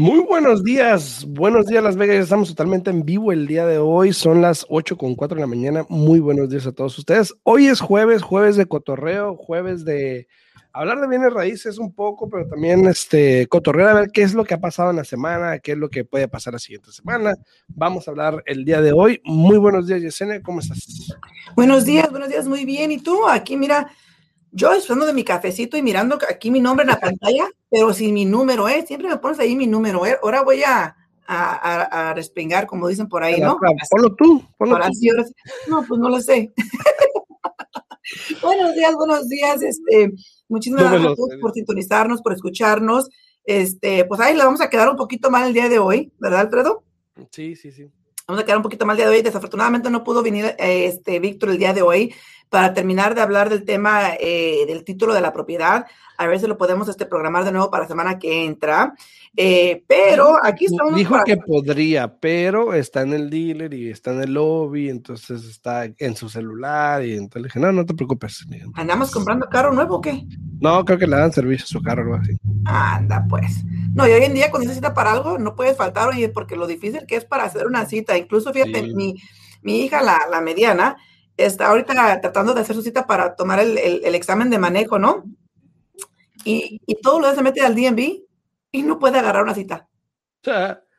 Muy buenos días, buenos días Las Vegas, estamos totalmente en vivo el día de hoy, son las 8 con 4 de la mañana, muy buenos días a todos ustedes. Hoy es jueves, jueves de cotorreo, jueves de hablar de bienes raíces un poco, pero también este cotorreo a ver qué es lo que ha pasado en la semana, qué es lo que puede pasar la siguiente semana. Vamos a hablar el día de hoy. Muy buenos días Yesenia, ¿cómo estás? Buenos días, buenos días, muy bien. ¿Y tú? Aquí mira yo esperando de mi cafecito y mirando aquí mi nombre en la pantalla, pero sin mi número, ¿eh? Siempre me pones ahí mi número, ¿eh? Ahora voy a, a, a, respingar, como dicen por ahí, ¿no? Ponlo tú, ponlo tú. No, pues no lo sé. buenos días, buenos días. Este, muchísimas gracias a todos por sintonizarnos, por escucharnos. Este, pues ahí le vamos a quedar un poquito mal el día de hoy, ¿verdad, Alfredo? Sí, sí, sí. Vamos a quedar un poquito mal el día de hoy. Desafortunadamente no pudo venir este Víctor el día de hoy para terminar de hablar del tema eh, del título de la propiedad. A ver si lo podemos este, programar de nuevo para la semana que entra. Eh, pero aquí estamos. Dijo que podría, pero está en el dealer y está en el lobby, entonces está en su celular. Y entonces le dije, no, no te preocupes. ¿Andamos comprando carro nuevo o qué? No, creo que le dan servicio a su carro o algo así. Anda, pues. No, y hoy en día cuando necesita para algo, no puedes faltar, oye, porque lo difícil que es para hacer una cita. Incluso, fíjate, mi, mi hija, la, la mediana, está ahorita tratando de hacer su cita para tomar el, el, examen de manejo, ¿no? Y, y todos los días se mete al DMV y no puede agarrar una cita.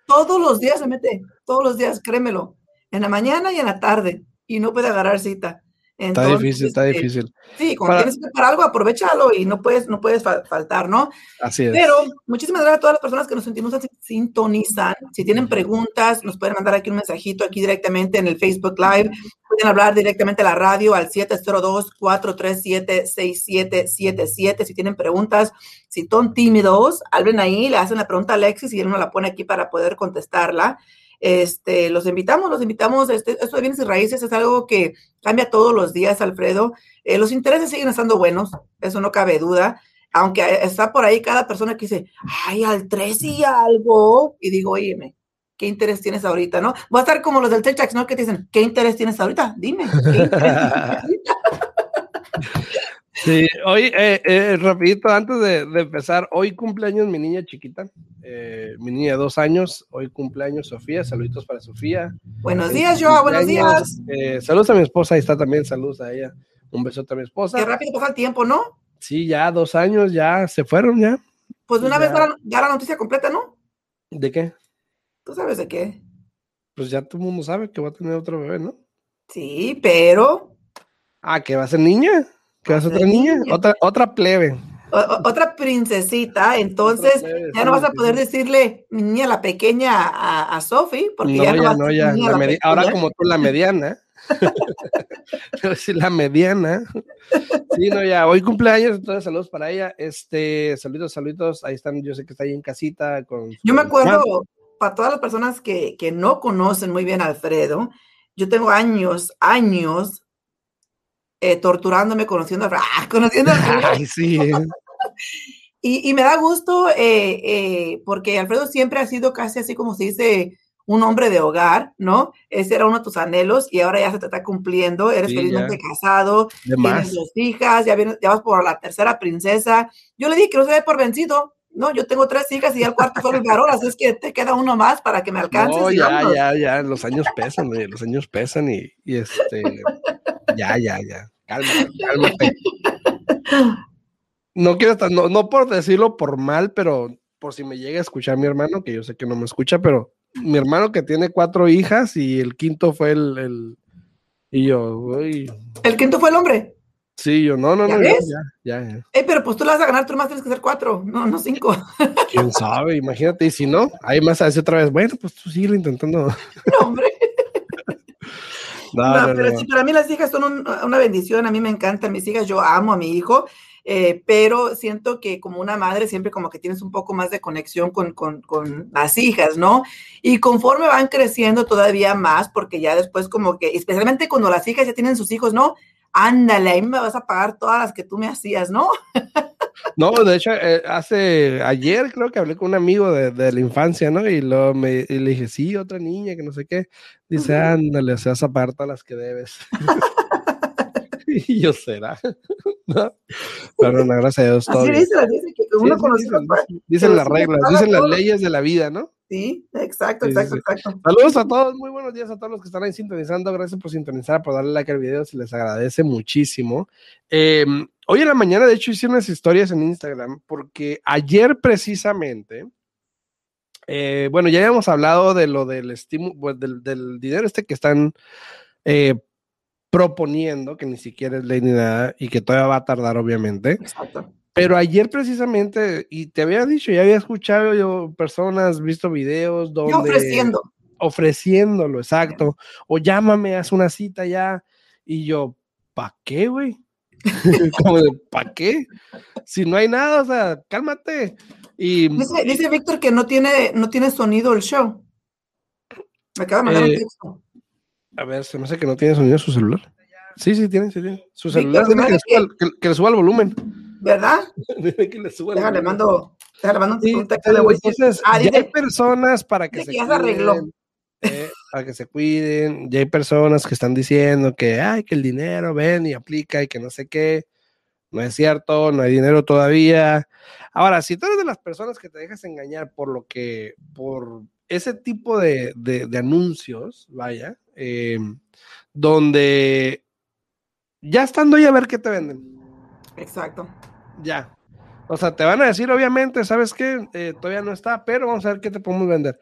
Todos los días se mete, todos los días, créemelo, en la mañana y en la tarde, y no puede agarrar cita está difícil, está este, difícil. Sí, cuando tienes que para algo, aprovechalo y no puedes, no puedes faltar, ¿no? Así es. Pero muchísimas gracias a todas las personas que nos sentimos sintonizan. Si tienen preguntas, nos pueden mandar aquí un mensajito aquí directamente en el Facebook Live. Pueden hablar directamente a la radio al 702-437-6777. Si tienen preguntas, si son tímidos, hablen ahí, le hacen la pregunta a Alexis y él nos la pone aquí para poder contestarla. Este, los invitamos, los invitamos. Este, esto de bienes y raíces es algo que cambia todos los días, Alfredo. Eh, los intereses siguen estando buenos, eso no cabe duda. Aunque está por ahí cada persona que dice, ay, al 3 y algo. Y digo, oye, ¿qué interés tienes ahorita, no? Va a estar como los del Techax, ¿no? Que te dicen, ¿qué interés tienes ahorita? Dime, ¿qué interés tienes ahorita? Sí, hoy, eh, eh, rapidito, antes de, empezar, hoy cumpleaños mi niña chiquita, eh, mi niña de dos años, hoy cumpleaños Sofía, saluditos para Sofía. Buenos días, Joa, buenos días. saludos a mi esposa, ahí está también, saludos a ella, un besote a mi esposa. Qué rápido pasa el tiempo, ¿no? Sí, ya dos años, ya se fueron, ya. Pues de una vez ya la noticia completa, ¿no? ¿De qué? ¿Tú sabes de qué? Pues ya todo el mundo sabe que va a tener otro bebé, ¿no? Sí, pero... Ah, que va a ser niña. ¿Qué vas otra niña? Otra, otra plebe. Otra princesita, entonces ya no vas a poder decirle niña la pequeña a, a Sophie, porque ya no, no ya. ahora como tú la mediana. la mediana. Sí, no, ya, hoy cumpleaños, entonces saludos para ella. Este, saludos, saludos, ahí están, yo sé que está ahí en casita. Con, yo me acuerdo, para todas las personas que, que no conocen muy bien a Alfredo, yo tengo años, años eh, torturándome, conociendo a ¡ah! conociendo a Ay, sí. y, y, me da gusto eh, eh, porque Alfredo siempre ha sido casi así como se dice un hombre de hogar, ¿no? Ese era uno de tus anhelos y ahora ya se te está cumpliendo, eres felizmente casado, tienes dos hijas, ya, vienes, ya vas por la tercera princesa. Yo le dije que no se ve por vencido, no, yo tengo tres hijas y el cuarto fue el varón, así es que te queda uno más para que me alcances. No, ya, ya, ya, los años pesan, los años pesan y, y este, ya, ya, ya, cálmate, cálmate. No quiero estar, no, no por decirlo por mal, pero por si me llega a escuchar mi hermano, que yo sé que no me escucha, pero mi hermano que tiene cuatro hijas y el quinto fue el, el y yo, uy. ¿El quinto fue el hombre? Sí, yo, no, no, no, ya, ya, ya. Eh, pero pues tú la vas a ganar, tú más tienes que ser cuatro, no, no cinco. ¿Quién sabe? Imagínate, y si no, ahí más a decir otra vez, bueno, pues tú sigue intentando. No, hombre. no, no, pero sí, para mí las hijas son una bendición, a mí me encantan mis hijas, yo amo a mi hijo, eh, pero siento que como una madre siempre como que tienes un poco más de conexión con, con, con, las hijas, ¿no? Y conforme van creciendo todavía más, porque ya después como que, especialmente cuando las hijas ya tienen sus hijos, ¿no? Ándale, ahí me vas a pagar todas las que tú me hacías, ¿no? No, de hecho, eh, hace ayer creo que hablé con un amigo de, de la infancia, ¿no? Y, luego me, y le dije, sí, otra niña, que no sé qué. Dice, ándale, se vas a pagar todas las que debes. y yo, ¿será? ¿no? Pero no, gracias a Dios. Así bien. dice, dice que uno Sí, sí, conoce dicen, las reglas, dicen las leyes de la vida, ¿no? Sí, exacto, sí, exacto, sí. exacto. Saludos a todos, muy buenos días a todos los que están ahí sintonizando. Gracias por sintonizar, por darle like al video, se les agradece muchísimo. Eh, hoy en la mañana, de hecho, hice unas historias en Instagram porque ayer precisamente, eh, bueno, ya habíamos hablado de lo del estímulo, del, del dinero este que están eh, proponiendo, que ni siquiera es ley ni nada y que todavía va a tardar, obviamente. Exacto. Pero ayer precisamente, y te había dicho, ya había escuchado yo personas, visto videos donde... Ofreciendo. Ofreciéndolo, exacto. O llámame, haz una cita ya. Y yo, ¿pa' qué, güey? Como de, ¿pa' qué? Si no hay nada, o sea, cálmate. Y Dice, dice Víctor que no tiene, no tiene sonido el show. Me acaba de mandar un Eh, texto. a ver, se me hace que no tiene sonido su celular. Sí, sí, tiene, sí, tiene. Su celular le suba, que le suba el volumen. ¿Verdad? Tiene que le suba Déjale, volumen. mando, déjale, mando un, Sí, un texto. le voy a decir. entonces, Ah, ya dice- hay personas para que se ya se arregló. eh, para que se cuiden, ya hay personas que están diciendo que, ay, que el dinero ven y aplica y que no sé qué, no es cierto, no hay dinero todavía. Ahora, si tú eres de las personas que te dejas engañar por lo que, por ese tipo de, de- de anuncios, vaya, eh, donde ya estando ahí a ver qué te venden. Exacto. Ya. O sea, te van a decir, obviamente, ¿sabes qué? Eh, todavía no está, pero vamos a ver qué te podemos vender.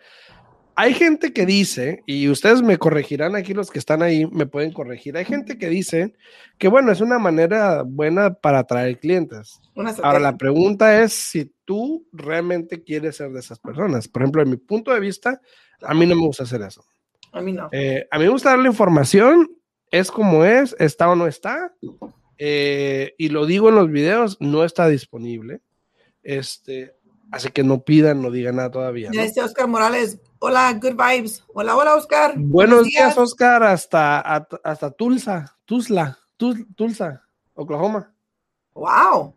Hay gente que dice, y ustedes me corregirán aquí, los que están ahí, me pueden corregir. Hay gente que dice que, bueno, es una manera buena para atraer clientes. Ahora, la pregunta es si tú realmente quieres ser de esas personas. Por ejemplo, en mi punto de vista, a mí no me gusta hacer eso. A mí no. Eh, a mí me gusta darle información, es como es, está o no está. Eh, y lo digo en los videos, no está disponible. Este, así que no pidan, no digan nada todavía. ¿no? dice Oscar Morales, hola, good vibes. Hola, hola, Oscar. Buenos días, Oscar, hasta, hasta Tulsa, Tulsa, Tul- Tulsa, Oklahoma. Wow.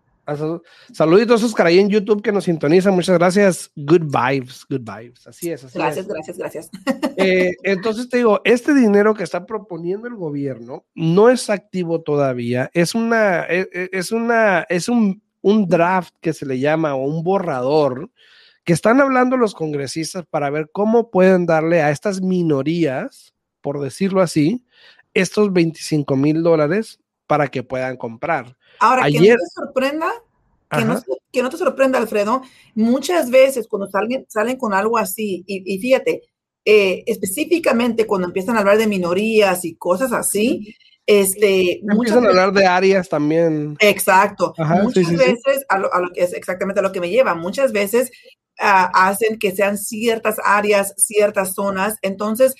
Saluditos, Oscar, ahí en YouTube que nos sintoniza. Muchas gracias. Good vibes, good vibes. Así es, así Gracias, es. gracias, gracias. Eh, entonces te digo, este dinero que está proponiendo el gobierno no es activo todavía, es una, e- e- es una, es un, un draft que se le llama o un borrador que están hablando los congresistas para ver cómo pueden darle a estas minorías, por decirlo así, estos 25 mil dólares para que puedan comprar. Ahora, que Ayer- no te sorprenda, que no, que no te sorprenda, Alfredo, muchas veces cuando salen, salen con algo así, y, y fíjate, eh, específicamente cuando empiezan a hablar de minorías y cosas así, este, Empiezan a veces- hablar de áreas también. Exacto. Ajá, muchas sí, sí, sí. veces, A, lo, a lo que es exactamente a lo que me lleva, muchas veces ah, hacen que sean ciertas áreas, ciertas zonas. Entonces,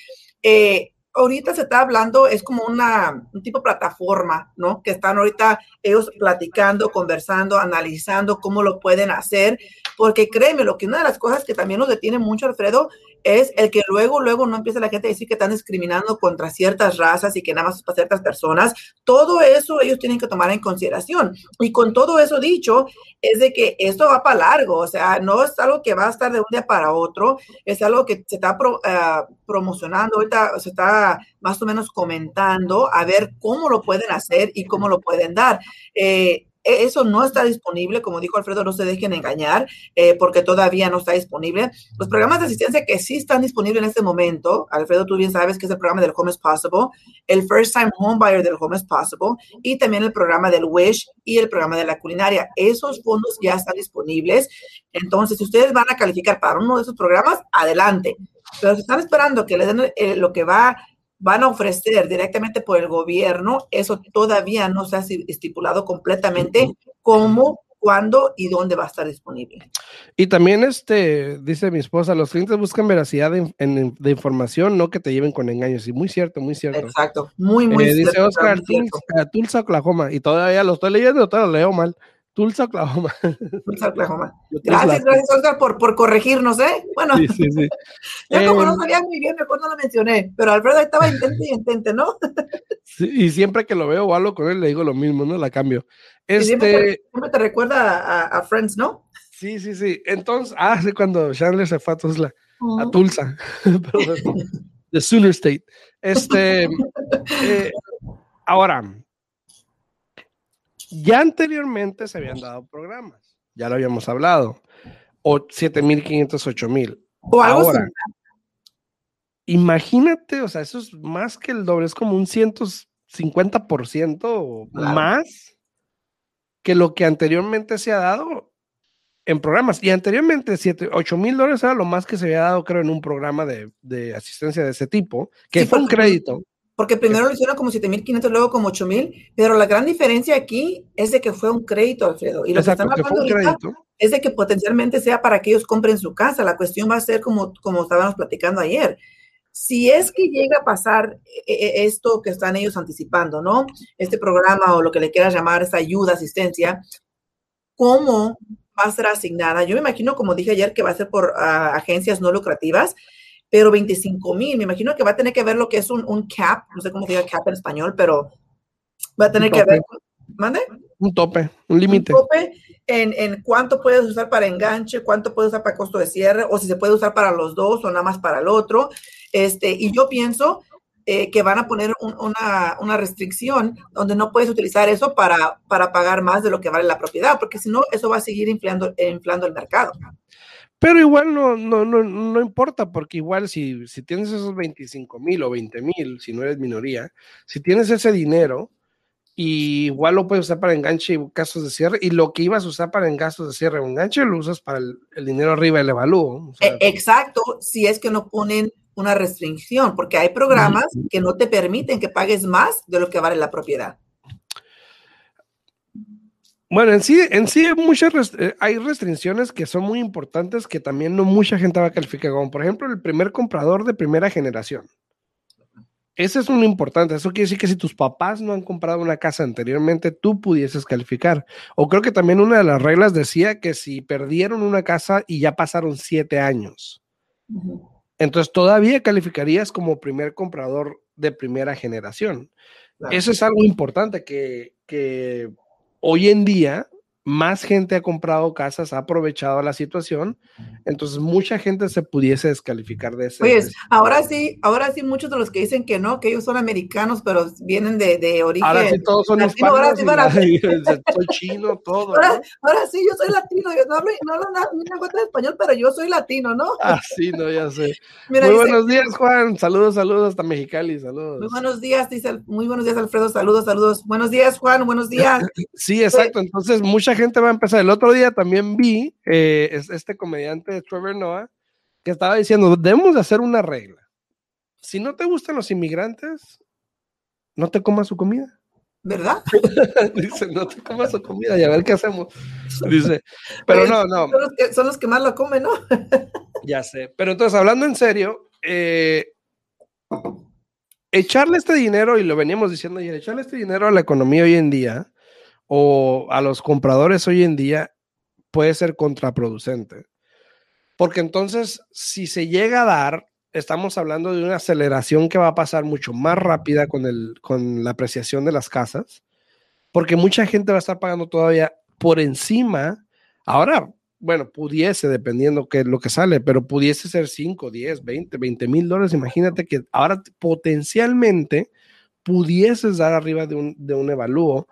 eh, ahorita se está hablando, es como una, un tipo de plataforma, ¿no? Que están ahorita ellos platicando, conversando, analizando cómo lo pueden hacer, porque créeme, lo que una de las cosas que también nos detiene mucho, Alfredo, es el que luego, luego no empieza la gente a decir que están discriminando contra ciertas razas y que nada más para ciertas personas. Todo eso ellos tienen que tomar en consideración. Y con todo eso dicho, es de que esto va para largo, o sea, no es algo que va a estar de un día para otro, es algo que se está pro- ah, promocionando, ahorita se está más o menos comentando a ver cómo lo pueden hacer y cómo lo pueden dar. Eh, eso no está disponible, como dijo Alfredo, no se dejen engañar, eh, porque todavía no está disponible. Los programas de asistencia que sí están disponibles en este momento, Alfredo, tú bien sabes que es el programa del Home is Possible, el First Time Home Buyer del Home is Possible y también el programa del Wish y el programa de la culinaria. Esos fondos ya están disponibles. Entonces, si ustedes van a calificar para uno de esos programas, adelante. Pero si están esperando que les den eh, lo que va, van a ofrecer directamente por el gobierno, eso todavía no se ha estipulado completamente cómo, cuándo y dónde va a estar disponible. Y también, este, dice mi esposa, los clientes buscan veracidad de, en- de información, no que te lleven con engaños. Y muy cierto, muy cierto. Exacto. Muy, muy Eh, dice cierto, Oscar, cierto. Tulsa, Tulsa, Oklahoma. Y todavía lo estoy leyendo, todavía lo leo mal. Tulsa, Oklahoma. Tulsa, Oklahoma. Gracias, gracias, Oscar, por, por corregirnos, ¿eh? Bueno, Sí, sí, sí. yo como no Eh, sabía muy bien, mejor no lo mencioné, pero Alfredo ahí estaba intente y intente, ¿no? sí, y siempre que lo veo o hablo con él, le digo lo mismo, no la cambio. Y siempre, te, Este, siempre te recuerda a, a Friends, ¿no? sí, sí, sí. Entonces, ah, sí, cuando Chandler se fue a Tulsa, a Tulsa, perdón, de Sooner State. Este, eh, ahora, Ya anteriormente se habían dado programas, ya lo habíamos hablado, o 7500, 8000. O algo Ahora, imagínate, o sea, eso es más que el doble, es como un 150% más que lo que anteriormente se ha dado en programas. Y anteriormente, 7, 8 mil dólares era lo más que se había dado, creo, en un programa de, de asistencia de ese tipo, que fue un crédito. Porque primero lo hicieron como 7.500, luego como 8.000, pero la gran diferencia aquí es de que fue un crédito, Alfredo. Y lo que están hablando es de que potencialmente sea para que ellos compren su casa. La cuestión va a ser como, como estábamos platicando ayer. Si es que llega a pasar eh, eh, esto que están ellos anticipando, ¿no? Este programa o lo que le quieras llamar, esa ayuda, asistencia, ¿cómo va a ser asignada? Yo me imagino, como dije ayer, que va a ser por ah, agencias no lucrativas, pero 25 mil, me imagino que va a tener que ver lo que es un, un cap, no sé cómo se diga cap en español, pero va a tener que ver, ¿mande? Un tope, un límite. Un tope en, en, cuánto puedes usar para enganche, cuánto puedes usar para costo de cierre, o si se puede usar para los dos o nada más para el otro. Este, y yo pienso eh, que van a poner una, una, restricción donde no puedes utilizar eso para, para pagar más de lo que vale la propiedad, porque si no, eso va a seguir inflando, inflando el mercado. Pero igual no, no, no, no importa, porque igual si, si tienes esos 25 mil o 20 mil, si no eres minoría, si tienes ese dinero, y igual lo puedes usar para enganche y gastos de cierre, y lo que ibas a usar para gastos de cierre o enganche lo usas para el, dinero arriba del evalúo. E, exacto, si es que no ponen una restricción, porque hay programas que no te permiten que pagues más de lo que vale la propiedad. Bueno, en sí, en sí hay muchas eh, hay restricciones que son muy importantes que también no mucha gente va a calificar, como por ejemplo el primer comprador de primera generación. Ese es un importante. Eso quiere decir que si tus papás no han comprado una casa anteriormente, tú pudieses calificar. O creo que también una de las reglas decía que si perdieron una casa y ya pasaron siete años, entonces todavía calificarías como primer comprador de primera generación. Eso es algo importante que, que hoy en día más gente ha comprado casas, ha aprovechado la situación, entonces mucha gente se pudiese descalificar de eso. Oye, ahora sí, ahora sí muchos de los que dicen que no, que ellos son americanos, pero vienen de, de origen. Ahora sí todos son latino, hispanos. Ahora sí, soy chino, todo. Ahora, ahora, sí, yo soy latino, yo no hablo, no hablo nada, ni de español, pero yo soy latino, ¿no? Ah, sí, no, ya sé. muy buenos días, Juan. Saludos, saludos hasta Mexicali, saludos. Muy buenos días, dice, muy buenos días, Alfredo, saludos, saludos. Buenos días, Juan, buenos días. Sí, exacto. Entonces, mucha gente va a empezar. El otro día también vi eh, este comediante Trevor Noah que estaba diciendo, debemos de hacer una regla. Si no te gustan los inmigrantes, no te comas su comida. ¿Verdad? Dice, no te comas su comida y a ver qué hacemos. Dice, pero no, no. Son los que, son los que más lo comen, ¿no? ya sé. Pero entonces, hablando en serio, eh, echarle este dinero, y lo veníamos diciendo ayer, echarle este dinero a la economía hoy en día, o a los compradores hoy en día puede ser contraproducente. Porque entonces, si se llega a dar, estamos hablando de una aceleración que va a pasar mucho más rápida con, el, con la apreciación de las casas, porque mucha gente va a estar pagando todavía por encima. Ahora, bueno, pudiese, dependiendo que lo que sale, pero pudiese ser 5, 10, 20, 20 mil dólares. Imagínate que ahora potencialmente pudieses dar arriba de un, de un evalúo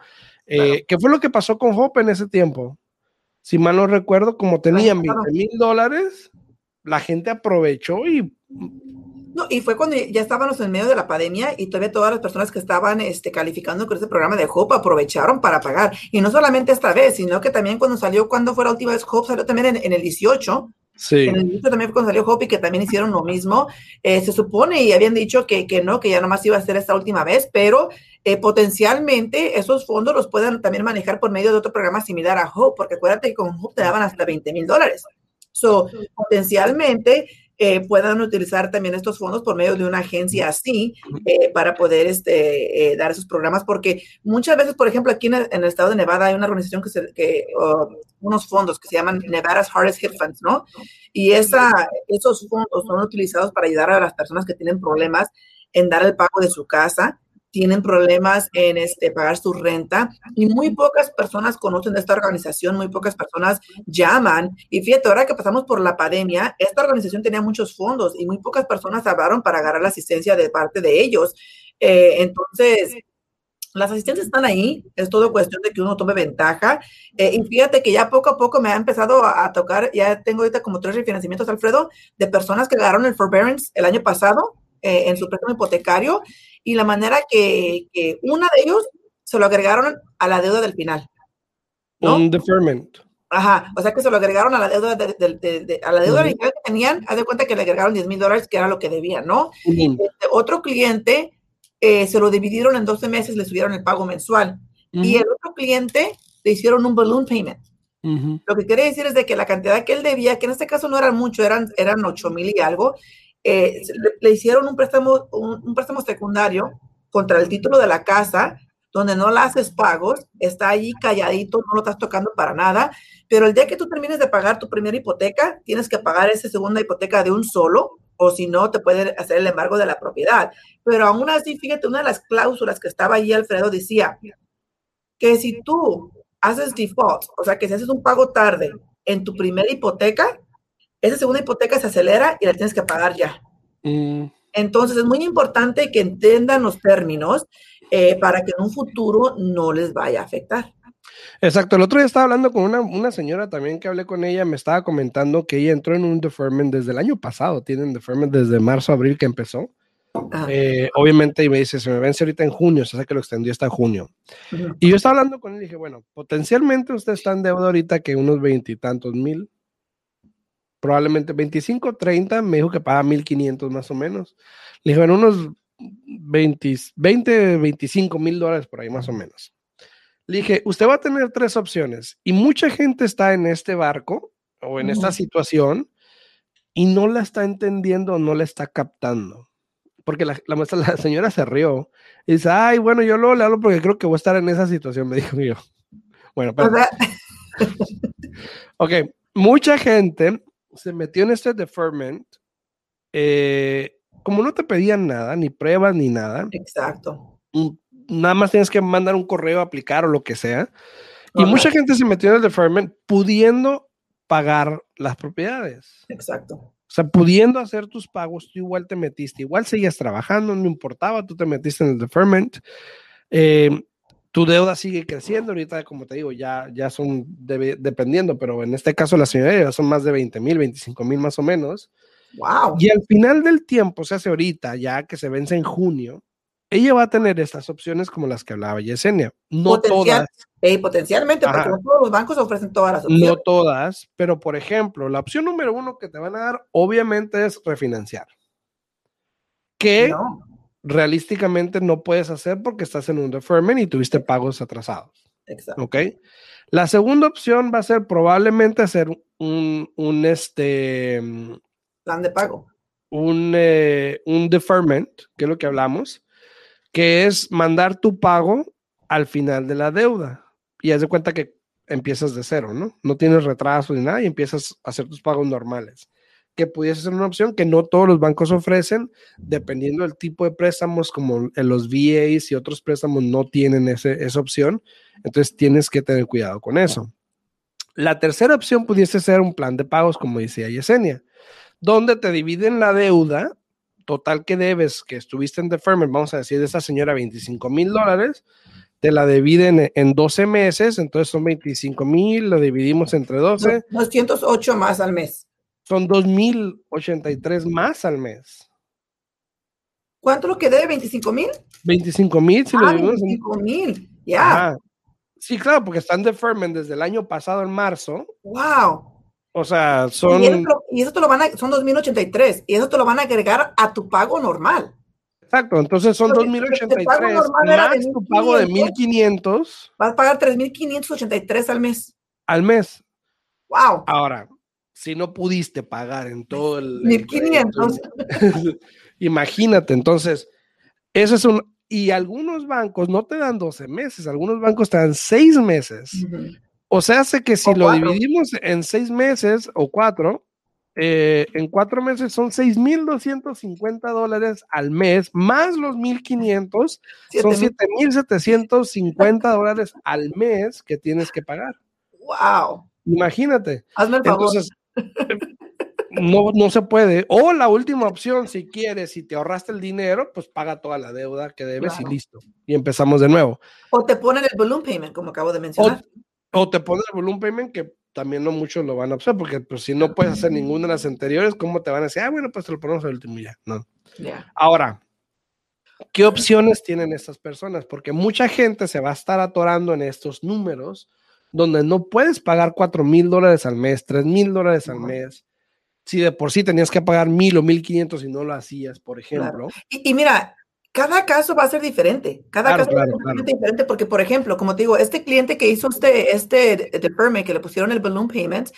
eh, ¿Qué fue lo que pasó con Hope en ese tiempo? Si mal no recuerdo, como tenían 20 mil dólares, la gente aprovechó y... No, y fue cuando ya estábamos en medio de la pandemia y todavía todas las personas que estaban este, calificando con ese programa de Hope aprovecharon para pagar. Y no solamente esta vez, sino que también cuando salió, cuando fue la última vez Hope, salió también en, en el 18, Sí. En el inicio también cuando salió Hopi, que también hicieron lo mismo. Eh, se supone y habían dicho que, que, no, que ya nomás iba a ser esta última vez, pero eh, potencialmente esos fondos los pueden también manejar por medio de otro programa similar a Hope, porque acuérdate que con Hope te daban hasta 20 mil dólares. So, potencialmente eh, puedan utilizar también estos fondos por medio de una agencia así eh, para poder este, eh, dar esos programas, porque muchas veces, por ejemplo, aquí en el, estado de Nevada hay una organización que se, que, unos fondos que se llaman Nevada's Hardest Hit Funds, ¿no? Y esa, esos fondos son utilizados para ayudar a las personas que tienen problemas en dar el pago de su casa tienen problemas en este, pagar su renta y muy pocas personas conocen de esta organización, muy pocas personas llaman. Y fíjate, ahora que pasamos por la pandemia, esta organización tenía muchos fondos y muy pocas personas hablaron para agarrar la asistencia de parte de ellos. Eh, entonces, las asistencias están ahí, es todo cuestión de que uno tome ventaja. Eh, y fíjate que ya poco a poco me ha empezado a, tocar, ya tengo ahorita como tres refinanciamientos, Alfredo, de personas que agarraron el forbearance el año pasado eh, en su préstamo hipotecario y la manera que, que, una de ellos se lo agregaron a la deuda del final. Un deferment. Ajá, o sea que se lo agregaron a la deuda, de, a la deuda original que tenían, haz de cuenta que le agregaron 10 mil dólares, que era lo que debían, ¿no? Este, otro cliente eh, se lo dividieron en 12 meses, le subieron el pago mensual. Y el otro cliente le hicieron un balloon payment. Lo que quiere decir es de que la cantidad que él debía, que en este caso no eran mucho, eran, eran 8 mil y algo, eh, le, hicieron un préstamo, un, préstamo secundario contra el título de la casa, donde no le haces pagos, está ahí calladito, no lo estás tocando para nada, pero el día que tú termines de pagar tu primera hipoteca, tienes que pagar esa segunda hipoteca de un solo, o si no, te puede hacer el embargo de la propiedad. Pero aún así, fíjate, una de las cláusulas que estaba ahí, Alfredo, decía que si tú haces default, o sea, que si haces un pago tarde en tu primera hipoteca, esa segunda hipoteca se acelera y la tienes que pagar ya. Mm. Entonces, es muy importante que entiendan los términos eh, para que en un futuro no les vaya a afectar. Exacto, el otro día estaba hablando con una, señora también que hablé con ella, me estaba comentando que ella entró en un deferment desde el año pasado, tienen deferment desde marzo, abril que empezó. Ah. Eh, obviamente, y me dice, se me vence ahorita en junio, o sea que lo extendió hasta junio. Y yo estaba hablando con él y dije, bueno, potencialmente usted está en deuda ahorita que unos veintitantos mil, probablemente 25, 30, me dijo que paga 1500 más o menos. Le dije, bueno, unos 20, 20 25 mil dólares por ahí más o menos. Le dije, usted va a tener tres opciones y mucha gente está en este barco o en esta situación y no la está entendiendo no la está captando. Porque la, la, la señora se rió y dice, ay, bueno, yo luego le hablo porque creo que voy a estar en esa situación, me dijo yo. Bueno, pero... ok, mucha gente se metió en este deferment. Eh, como no te pedían nada, ni pruebas, ni nada. Exacto nada más tienes que mandar un correo, aplicar o lo que sea. Y mucha gente se metió en el deferment pudiendo pagar las propiedades. Exacto. O sea, pudiendo hacer tus pagos, tú igual te metiste, igual seguías trabajando, no importaba, tú te metiste en el deferment. Eh, tu deuda sigue creciendo, ahorita, como te digo, ya, ya son dependiendo, pero en este caso la señoría son más de 20 mil, 25 mil más o menos. Wow. Y al final del tiempo, se hace ahorita, ya que se vence en junio, ella va a tener estas opciones como las que hablaba Yesenia. No todas. potencialmente, porque todos los bancos ofrecen todas las opciones. No todas, pero por ejemplo, la opción número uno que te van a dar, obviamente, es refinanciar. Que realísticamente no puedes hacer porque estás en un deferment y tuviste pagos atrasados. Exacto. ¿Ok? La segunda opción va a ser probablemente hacer un, un este. Plan de pago. Un, eh, un deferment, que es lo que hablamos que es mandar tu pago al final de la deuda. Y haz de cuenta que empiezas de cero, ¿no? No tienes retraso ni nada y empiezas a hacer tus pagos normales. Que pudiese ser una opción que no todos los bancos ofrecen, dependiendo del tipo de préstamos, como los VAs y otros préstamos no tienen ese, esa opción. Entonces tienes que tener cuidado con eso. La tercera opción pudiese ser un plan de pagos, como decía Yesenia, donde te dividen la deuda total que debes, que estuviste en deferment, vamos a decir, de esa señora 25 mil dólares, te la dividen en 12 meses, entonces son 25 mil, lo dividimos entre 12. 208 más al mes. Son 2.083 más al mes. ¿Cuánto lo que debe? ¿25 mil? 25 mil, si lo ah. 25 mil, ya. Sí, claro, porque están deferment desde el año pasado, en marzo. ¡Wow! O sea, son. Y eso, te lo van a, son 2083, y eso te lo van a agregar a tu pago normal. Exacto, entonces son 2083 más tu pago de 1500. Vas a pagar 3583 al mes. Al mes. Wow. Ahora, si no pudiste pagar en todo el 1500. imagínate, entonces, eso es un y algunos bancos no te dan 12 meses, algunos bancos te dan 6 meses. O sea, hace que si lo dividimos en seis meses o cuatro, eh, en cuatro meses son 6.250 dólares al mes, más los 1.500, son 7.750 dólares al mes que tienes que pagar. ¡Wow! Imagínate. Hazme el favor. Entonces, no, no se puede. O la última opción, si quieres, si te ahorraste el dinero, pues paga toda la deuda que debes y listo. Y empezamos de nuevo. O te ponen el balloon payment, como acabo de mencionar. O, te ponen el balloon payment que también no muchos lo van a usar, porque pues, si no puedes hacer ninguna de las anteriores, ¿cómo te van a decir? Ah, bueno, pues te lo ponemos el último ya. No. Ahora, ¿qué opciones tienen estas personas? Porque mucha gente se va a estar atorando en estos números donde no puedes pagar 4 mil dólares al mes, 3 mil dólares al mes, si de por sí tenías que pagar mil o mil quinientos y no lo hacías, por ejemplo. Y, mira, cada caso va a ser diferente. Cada caso va a ser diferente porque, por ejemplo, como te digo, este cliente que hizo este, este permit, que le pusieron el balloon payment,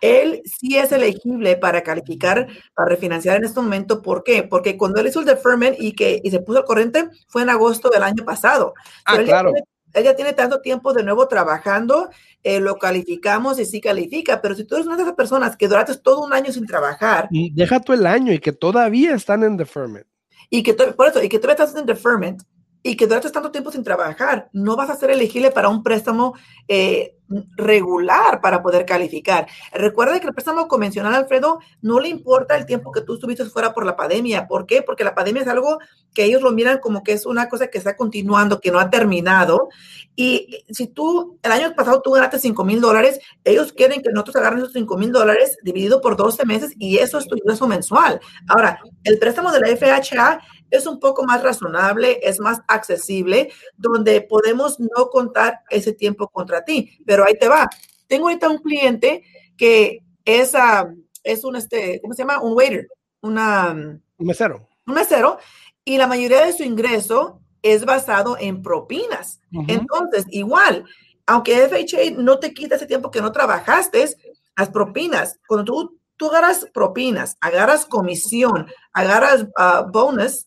él sí es elegible para calificar, para refinanciar en este momento. ¿Por qué? Porque cuando él hizo el deferment y que y se puso al corriente fue en agosto del año pasado. Ah, claro ella tiene tanto tiempo de nuevo trabajando, eh, lo calificamos y sí califica, pero si tú eres una de esas personas que duraste todo un año sin trabajar. deja tú el año y que todavía están en deferment. Y que por eso, y que todavía estás en deferment y que duraste tanto tiempo sin trabajar, no vas a ser elegible para un préstamo eh, regular para poder calificar. Recuerda que el préstamo convencional, Alfredo, no le importa el tiempo que tú estuviste fuera por la pandemia. ¿Por qué? Porque la pandemia es algo que ellos lo miran como que es una cosa que está continuando, que no ha terminado. Y si tú, el año pasado tú ganaste 5 mil dólares, ellos quieren que nosotros agarren esos 5 mil dólares dividido por 12 meses y eso es tu ingreso mensual. Ahora, el préstamo de la FHA es un poco más razonable, es más accesible, donde podemos no contar ese tiempo contra ti. Pero ahí te va. Tengo ahorita un cliente que es, ah, es un, este, ¿cómo se llama? Un waiter, una, un mesero. Un mesero. Y la mayoría de su ingreso es basado en propinas. Entonces, igual, aunque FHA no te quita ese tiempo que no trabajaste, las propinas, cuando tú, tú agarras propinas, agarras comisión, agarras uh, bonus,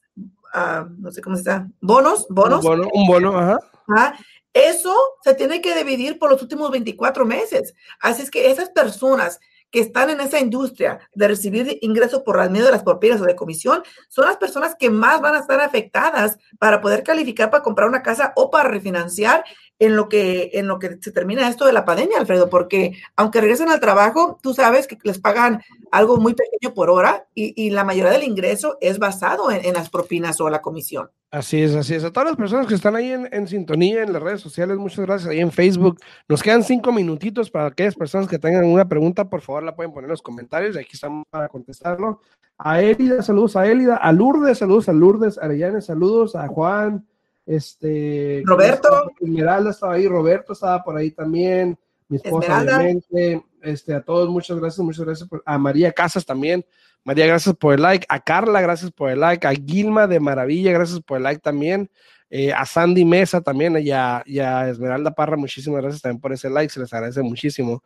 No sé cómo se llama, bonos, bonos. Un bono, un bono ajá. Eso se tiene que dividir por los últimos 24 meses. Así es que esas personas que están en esa industria de recibir ingresos por medio de las propiedades o de comisión, son las personas que más van a estar afectadas para poder calificar para comprar una casa o para refinanciar en lo que, en lo que se termina esto de la pandemia, Alfredo, porque aunque regresen al trabajo, tú sabes que les pagan algo muy pequeño por hora y, la mayoría del ingreso es basado en, las propinas o la comisión. Así es, así es. A todas las personas que están ahí en, sintonía en las redes sociales, muchas gracias. Ahí en Facebook, nos quedan cinco minutitos para aquellas personas que tengan una pregunta, por favor la pueden poner en los comentarios y aquí estamos para contestarlo. A Elida, saludos a Elida, a Lourdes, saludos a Lourdes, a Arellane, saludos a Juan, este, Roberto. Esmeralda estaba ahí, Roberto estaba por ahí también, mi esposa obviamente, este, a todos muchas gracias, muchas gracias a María Casas también, María gracias por el like, a Carla gracias por el like, a Gilma de Maravilla gracias por el like también, eh, a Sandy Mesa también y a, Esmeralda Parra muchísimas gracias también por ese like, se les agradece muchísimo.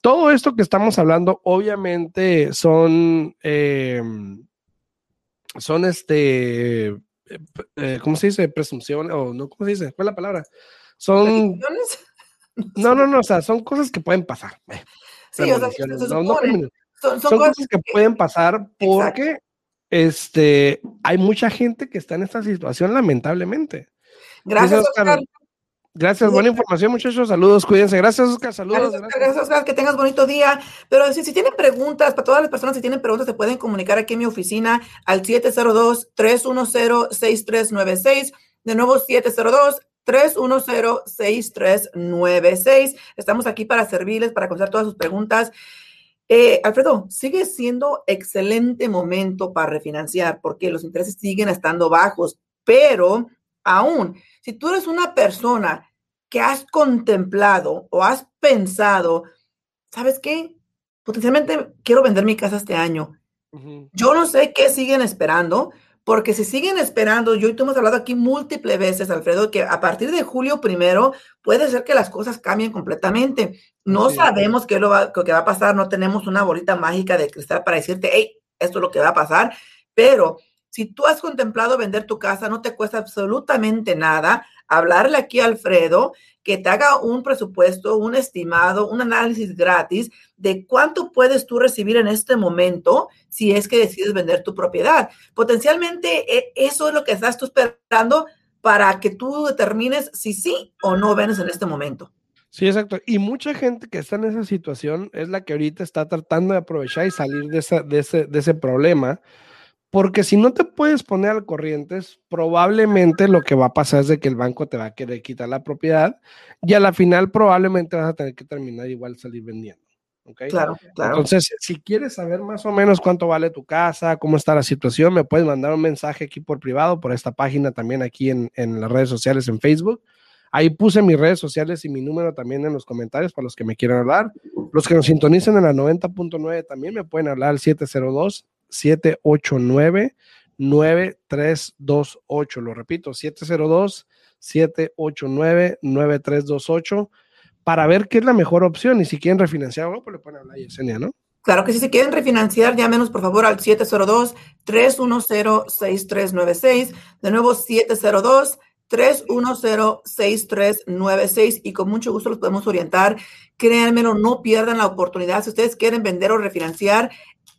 Todo esto que estamos hablando obviamente son, eh, son este eh, eh, ¿cómo se dice? Presunción, o no, ¿cómo se dice? ¿Cuál es la palabra? Son... No, no, no, o sea, son cosas que pueden pasar. Sí, o sea, son, cosas, que, pueden pasar porque este, hay mucha gente que está en esta situación, lamentablemente. Gracias, Oscar. Gracias, buena información, muchachos. Saludos, cuídense. Gracias, Oscar. Saludos. Gracias, Oscar. Que tengas bonito día. Pero si, si, tienen preguntas, para todas las personas, si tienen preguntas, se pueden comunicar aquí en mi oficina al 702-310-6396. De nuevo, 702-310-6396. Estamos aquí para servirles, para contestar todas sus preguntas. Eh, Alfredo, sigue siendo excelente momento para refinanciar porque los intereses siguen estando bajos, pero aún si tú eres una persona que has contemplado o has pensado, ¿sabes qué? Potencialmente quiero vender mi casa este año. Yo no sé qué siguen esperando, porque si siguen esperando, yo y tú hemos hablado aquí múltiples veces, Alfredo, que a partir de julio primero puede ser que las cosas cambien completamente. No sabemos qué, lo va, qué va a pasar, no tenemos una bolita mágica de cristal para decirte, hey, esto es lo que va a pasar, pero si tú has contemplado vender tu casa, no te cuesta absolutamente nada hablarle aquí a Alfredo que te haga un presupuesto, un estimado, un análisis gratis de cuánto puedes tú recibir en este momento si es que decides vender tu propiedad. Potencialmente e, eso es lo que estás tú esperando para que tú determines si sí o no vendes en este momento. Sí, exacto. Y mucha gente que está en esa situación es la que ahorita está tratando de aprovechar y salir de, esa, de, ese, de ese problema. Porque si no te puedes poner al corriente, probablemente lo que va a pasar es de que el banco te va a querer quitar la propiedad y a la final probablemente vas a tener que terminar igual salir vendiendo. ¿okay? Claro, claro. Entonces, si quieres saber más o menos cuánto vale tu casa, cómo está la situación, me puedes mandar un mensaje aquí por privado, por esta página también aquí en, en las redes sociales, en Facebook Ahí puse mis redes sociales y mi número también en los comentarios para los que me quieran hablar. Los que nos sintonicen en la 90.9 también me pueden hablar al 702 789 9328. Lo repito, 702 789 9328 para ver qué es la mejor opción y si quieren refinanciar algo, pues le pueden hablar a Yesenia, ¿no? Claro que si quieren refinanciar, llámenos por favor al 702-310-6396. De nuevo, 702 310-6396 y con mucho gusto los podemos orientar. Créanmelo, no pierdan la oportunidad. Si ustedes quieren vender o refinanciar,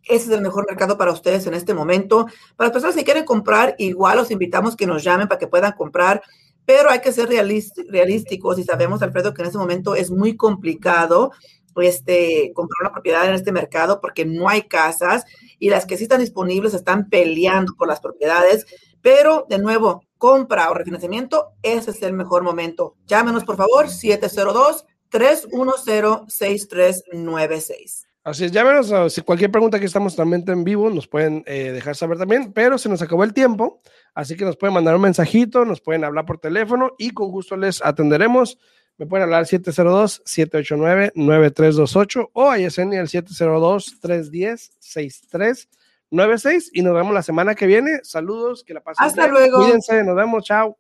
ese es el mejor mercado para ustedes en este momento. Para las personas que quieren comprar, igual los invitamos que nos llamen para que puedan comprar, pero hay que ser realísticos y sabemos, Alfredo, que en este momento es muy complicado este, comprar una propiedad en este mercado porque no hay casas y las que sí están disponibles están peleando por las propiedades. Pero, de nuevo, compra o refinanciamiento, ese es el mejor momento. Llámenos, por favor, 702-310-6396. Así es, llámenos. Si cualquier pregunta que estamos también en vivo, nos pueden eh, dejar saber también, pero se nos acabó el tiempo, así que nos pueden mandar un mensajito, nos pueden hablar por teléfono y con gusto les atenderemos. Me pueden hablar al 702-789-9328 o a Yesenia al 702-310-63 96 y nos vemos la semana que viene. Saludos, que la pasen. Hasta luego. Cuídense, nos vemos, chao.